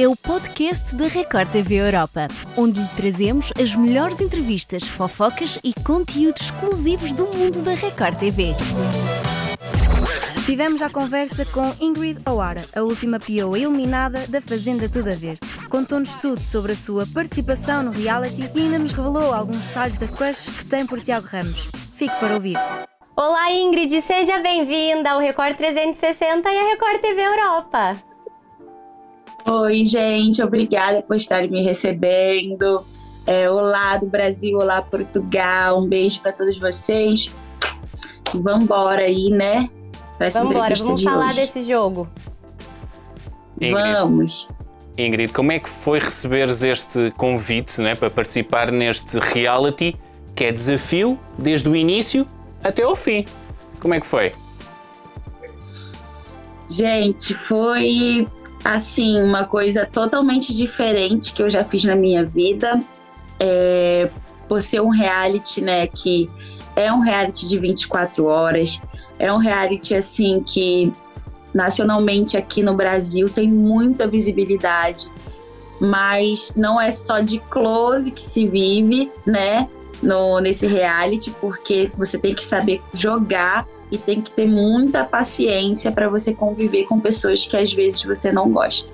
é o podcast da Record TV Europa, onde lhe trazemos as melhores entrevistas, fofocas e conteúdos exclusivos do mundo da Record TV. Tivemos a conversa com Ingrid O'Hara, a última PO eliminada da Fazenda Tudo a Ver. Contou-nos tudo sobre a sua participação no reality e ainda nos revelou alguns detalhes da crush que tem por Tiago Ramos. Fique para ouvir. Olá Ingrid, seja bem-vinda ao Record 360 e à Record TV Europa. Oi, gente, obrigada por estarem me recebendo. É, olá do Brasil, olá Portugal, um beijo para todos vocês. Vamos embora aí, né? Vamos embora, vamos de falar hoje. desse jogo. Ingrid, vamos. Ingrid, como é que foi receberes este convite né, para participar neste reality que é desafio desde o início até o fim? Como é que foi? Gente, foi assim, uma coisa totalmente diferente que eu já fiz na minha vida. É, por ser um reality, né, que é um reality de 24 horas, é um reality assim que nacionalmente aqui no Brasil tem muita visibilidade, mas não é só de close que se vive, né, no, nesse reality, porque você tem que saber jogar e tem que ter muita paciência para você conviver com pessoas que às vezes você não gosta.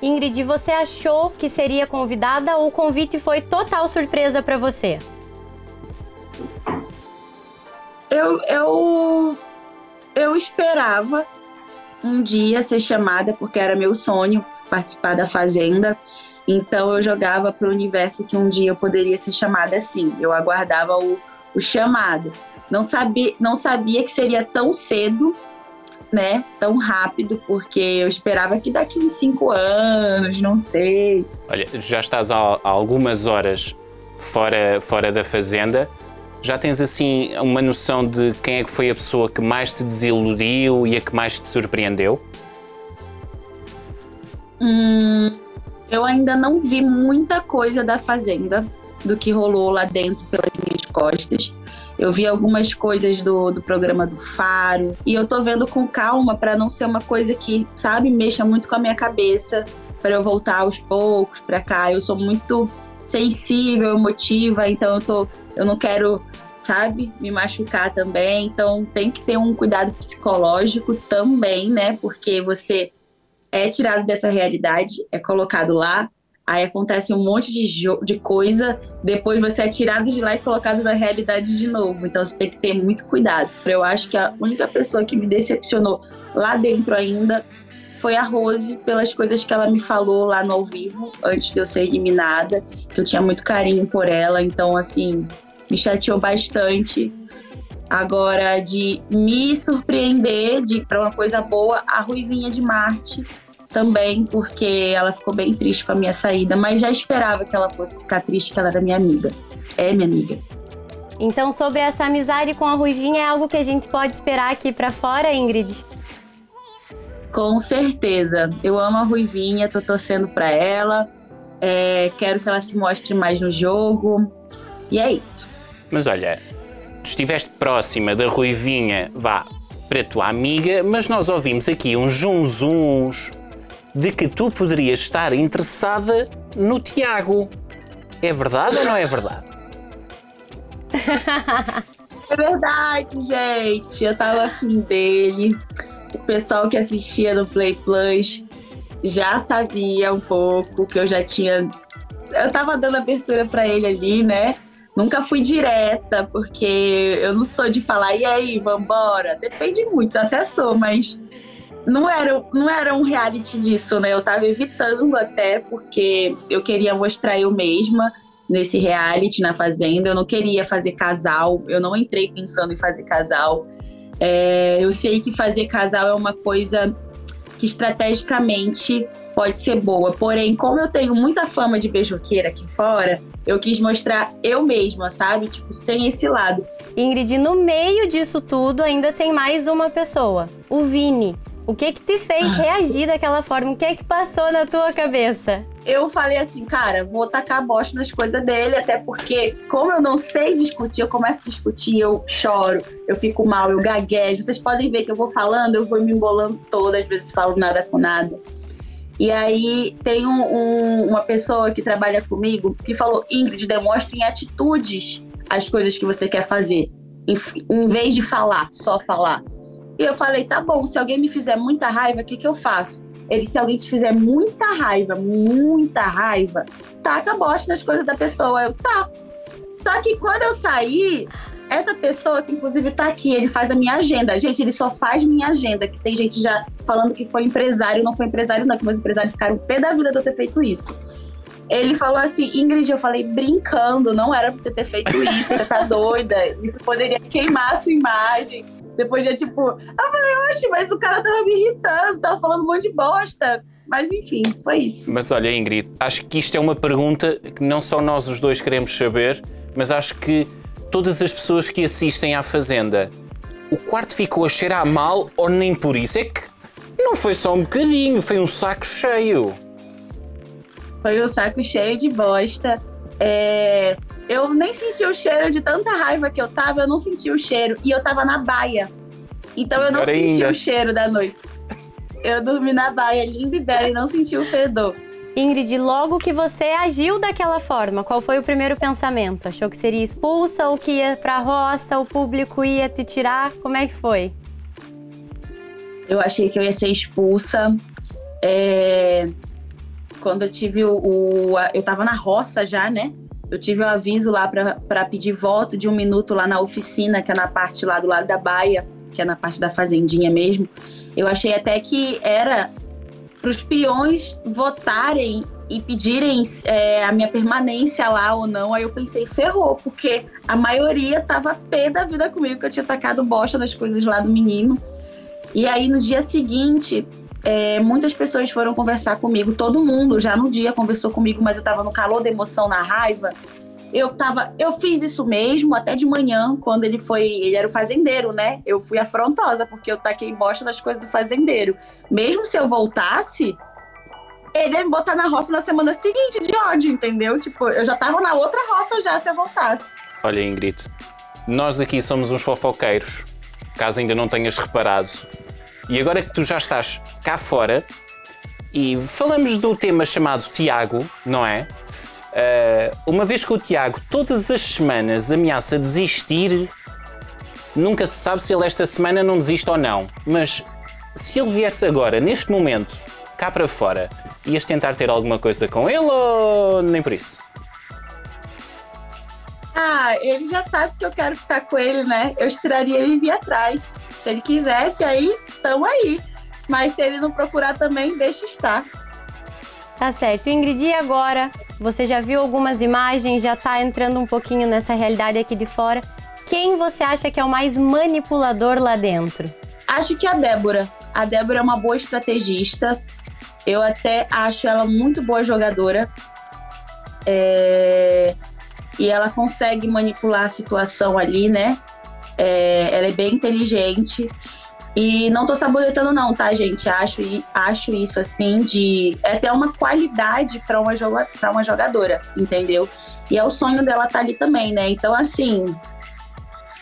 Ingrid, você achou que seria convidada ou o convite foi total surpresa para você? Eu, eu, eu esperava um dia ser chamada, porque era meu sonho participar da Fazenda. Então eu jogava para o universo que um dia eu poderia ser chamada assim. Eu aguardava o, o chamado. Não sabia, não sabia que seria tão cedo, né? Tão rápido, porque eu esperava que daqui uns cinco anos, não sei. Olha, já estás há, algumas horas fora, fora da fazenda. Já tens assim uma noção de quem é que foi a pessoa que mais te desiludiu e a que mais te surpreendeu? Hum, eu ainda não vi muita coisa da Fazenda, do que rolou lá dentro pelas minhas costas. Eu vi algumas coisas do, do programa do Faro e eu tô vendo com calma para não ser uma coisa que, sabe, mexa muito com a minha cabeça, para eu voltar aos poucos para cá. Eu sou muito sensível, emotiva, então eu tô eu não quero, sabe, me machucar também. Então tem que ter um cuidado psicológico também, né? Porque você é tirado dessa realidade, é colocado lá, Aí acontece um monte de, de coisa, depois você é tirado de lá e colocado na realidade de novo. Então você tem que ter muito cuidado. Eu acho que a única pessoa que me decepcionou lá dentro ainda foi a Rose, pelas coisas que ela me falou lá no ao vivo, antes de eu ser eliminada, que eu tinha muito carinho por ela. Então, assim, me chateou bastante. Agora, de me surpreender de para uma coisa boa, a Ruivinha de Marte também, porque ela ficou bem triste com a minha saída, mas já esperava que ela fosse ficar triste, que ela era minha amiga. É minha amiga. Então, sobre essa amizade com a Ruivinha, é algo que a gente pode esperar aqui para fora, Ingrid? Com certeza. Eu amo a Ruivinha, tô torcendo para ela. É, quero que ela se mostre mais no jogo. E é isso. Mas olha, tu estiveste próxima da Ruivinha, vá, para a tua amiga, mas nós ouvimos aqui uns zunzuns, de que tu poderias estar interessada no Tiago. É verdade ou não é verdade? É verdade, gente. Eu tava afim dele. O pessoal que assistia no Play Plus já sabia um pouco que eu já tinha. Eu tava dando abertura para ele ali, né? Nunca fui direta, porque eu não sou de falar, e aí, vambora? Depende muito, até sou, mas não era, não era um reality disso, né? Eu tava evitando até, porque eu queria mostrar eu mesma nesse reality na Fazenda. Eu não queria fazer casal, eu não entrei pensando em fazer casal. É, eu sei que fazer casal é uma coisa que estrategicamente pode ser boa. Porém, como eu tenho muita fama de beijoqueira aqui fora, eu quis mostrar eu mesma, sabe? Tipo, sem esse lado. Ingrid, no meio disso tudo ainda tem mais uma pessoa, o Vini. O que que te fez reagir daquela forma? O que é que passou na tua cabeça? Eu falei assim, cara, vou tacar bosta nas coisas dele, até porque, como eu não sei discutir, eu começo a discutir, eu choro, eu fico mal, eu gaguejo. Vocês podem ver que eu vou falando, eu vou me embolando toda, às vezes falo nada com nada. E aí tem um, um, uma pessoa que trabalha comigo que falou: Ingrid, demonstre em atitudes as coisas que você quer fazer, em, em vez de falar, só falar. E eu falei: tá bom, se alguém me fizer muita raiva, o que, que eu faço? Ele, se alguém te fizer muita raiva, muita raiva, taca a bosta nas coisas da pessoa. Eu, tá. Só que quando eu saí, essa pessoa que inclusive tá aqui, ele faz a minha agenda. Gente, ele só faz minha agenda. Que tem gente já falando que foi empresário, não foi empresário, não, que meus empresários ficaram pé da vida de eu ter feito isso. Ele falou assim, Ingrid, eu falei brincando, não era pra você ter feito isso, você tá doida. Isso poderia queimar a sua imagem. Você podia, tipo. Eu falei, oxe, mas o cara tava me irritando, tava falando um monte de bosta. Mas enfim, foi isso. Mas olha, Ingrid, acho que isto é uma pergunta que não só nós os dois queremos saber, mas acho que todas as pessoas que assistem à Fazenda, o quarto ficou a cheirar mal ou nem por isso? É que não foi só um bocadinho, foi um saco cheio. Foi um saco cheio de bosta. É... Eu nem senti o cheiro de tanta raiva que eu tava, eu não senti o cheiro. E eu tava na baia. Então eu não senti ainda. o cheiro da noite. Eu dormi na baia, linda e bela, e não senti o fedor. Ingrid, logo que você agiu daquela forma, qual foi o primeiro pensamento? Achou que seria expulsa ou que ia pra roça, o público ia te tirar? Como é que foi? Eu achei que eu ia ser expulsa. É, Quando eu tive o, o- a- Eu tava na roça já, né? Eu tive o aviso lá pra pedir voto de um minuto lá na oficina, que é na parte lá do lado da baia, que é na parte da fazendinha mesmo. Eu achei até que era para os peões votarem e pedirem é, a minha permanência lá ou não. Aí eu pensei, ferrou, porque a maioria tava pé da vida comigo, que eu tinha tacado bosta nas coisas lá do menino. E aí no dia seguinte, é, muitas pessoas foram conversar comigo, todo mundo já no dia conversou comigo, mas eu tava no calor da emoção, na raiva. Eu tava, eu fiz isso mesmo até de manhã, quando ele foi, ele era o fazendeiro, né? Eu fui afrontosa porque eu taquei bosta nas coisas do fazendeiro. Mesmo se eu voltasse, ele ia me botar na roça na semana seguinte de ódio, entendeu? Tipo, eu já tava na outra roça já se eu voltasse. Olha, Ingrid, nós aqui somos uns fofoqueiros, caso ainda não tenhas reparado. E agora que tu já estás cá fora e falamos do tema chamado Tiago, não é? Ah, uma vez que o Tiago todas as semanas ameaça desistir, nunca se sabe se ele esta semana não desiste ou não. Mas se ele viesse agora, neste momento, cá para fora, ias tentar ter alguma coisa com ele ou nem por isso? Ah, ele já sabe que eu quero ficar com ele, né? Eu esperaria ele vir atrás. Se ele quisesse, aí, tamo aí. Mas se ele não procurar também, deixa estar. Tá certo. Ingrid, e agora? Você já viu algumas imagens, já tá entrando um pouquinho nessa realidade aqui de fora. Quem você acha que é o mais manipulador lá dentro? Acho que a Débora. A Débora é uma boa estrategista. Eu até acho ela muito boa jogadora. É, E ela consegue manipular a situação ali, né? É, Ela é bem inteligente. E não tô sabonetando, não, tá, gente? Acho, acho isso assim de. É até uma qualidade para uma, joga, uma jogadora, entendeu? E é o sonho dela tá ali também, né? Então, assim.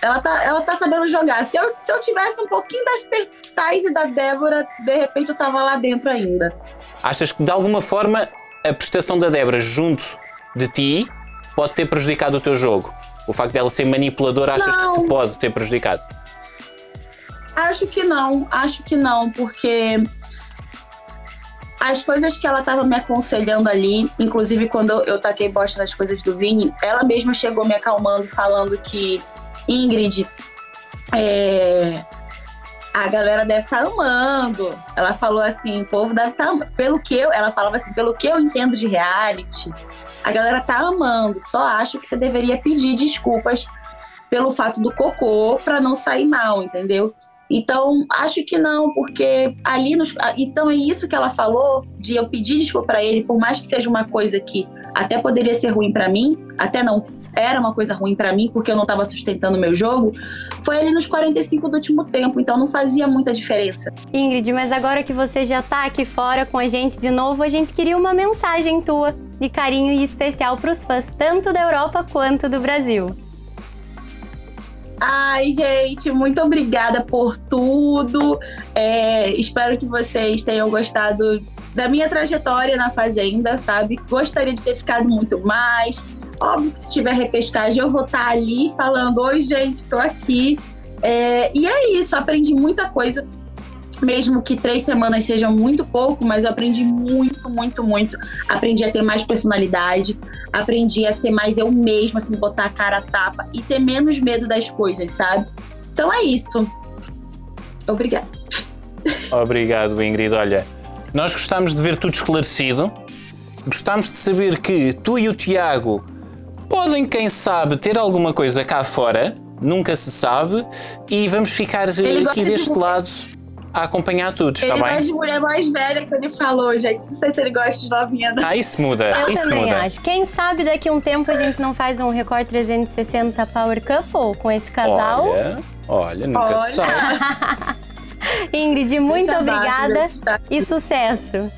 Ela tá, ela tá sabendo jogar. Se eu, se eu tivesse um pouquinho das Pertais e da Débora, de repente eu tava lá dentro ainda. Achas que de alguma forma a prestação da Débora junto de ti pode ter prejudicado o teu jogo? O facto dela ser manipuladora achas Não. que te pode ter prejudicado? Acho que não, acho que não, porque as coisas que ela estava me aconselhando ali, inclusive quando eu, eu taquei bosta nas coisas do Vini, ela mesma chegou me acalmando, falando que Ingrid, é, a galera deve estar amando. Ela falou assim, o povo deve estar amando. Pelo que eu, ela falava assim, pelo que eu entendo de reality, a galera tá amando. Só acho que você deveria pedir desculpas pelo fato do cocô para não sair mal, entendeu? Então, acho que não, porque ali nos. Então, é isso que ela falou, de eu pedir desculpa para ele, por mais que seja uma coisa que até poderia ser ruim para mim, até não era uma coisa ruim para mim, porque eu não estava sustentando o meu jogo, foi ali nos 45 do último tempo, então não fazia muita diferença. Ingrid, mas agora que você já tá aqui fora com a gente de novo, a gente queria uma mensagem tua de carinho e especial pros fãs, tanto da Europa quanto do Brasil. Ai, gente, muito obrigada por tudo. É, espero que vocês tenham gostado da minha trajetória na Fazenda, sabe? Gostaria de ter ficado muito mais. Óbvio que se tiver repescagem, eu vou estar ali falando: Oi, gente, tô aqui. É, e é isso, aprendi muita coisa mesmo que três semanas sejam muito pouco, mas eu aprendi muito, muito, muito. Aprendi a ter mais personalidade, aprendi a ser mais eu mesma, assim, botar a cara a tapa e ter menos medo das coisas, sabe? Então é isso. Obrigada. Obrigado, Ingrid. Olha, nós gostamos de ver tudo esclarecido. Gostamos de saber que tu e o Tiago podem, quem sabe, ter alguma coisa cá fora. Nunca se sabe. E vamos ficar aqui deste de... lado a acompanhar tudo, está bem? Ele gosta de mulher mais velha que ele falou, gente. Não sei se ele gosta de novinha. Não. Ah, isso muda. Eu isso também muda. acho. Quem sabe daqui a um tempo a gente não faz um Record 360 Power Couple com esse casal? Olha, olha nunca olha. se sabe. Ingrid, muito Deixa obrigada e sucesso.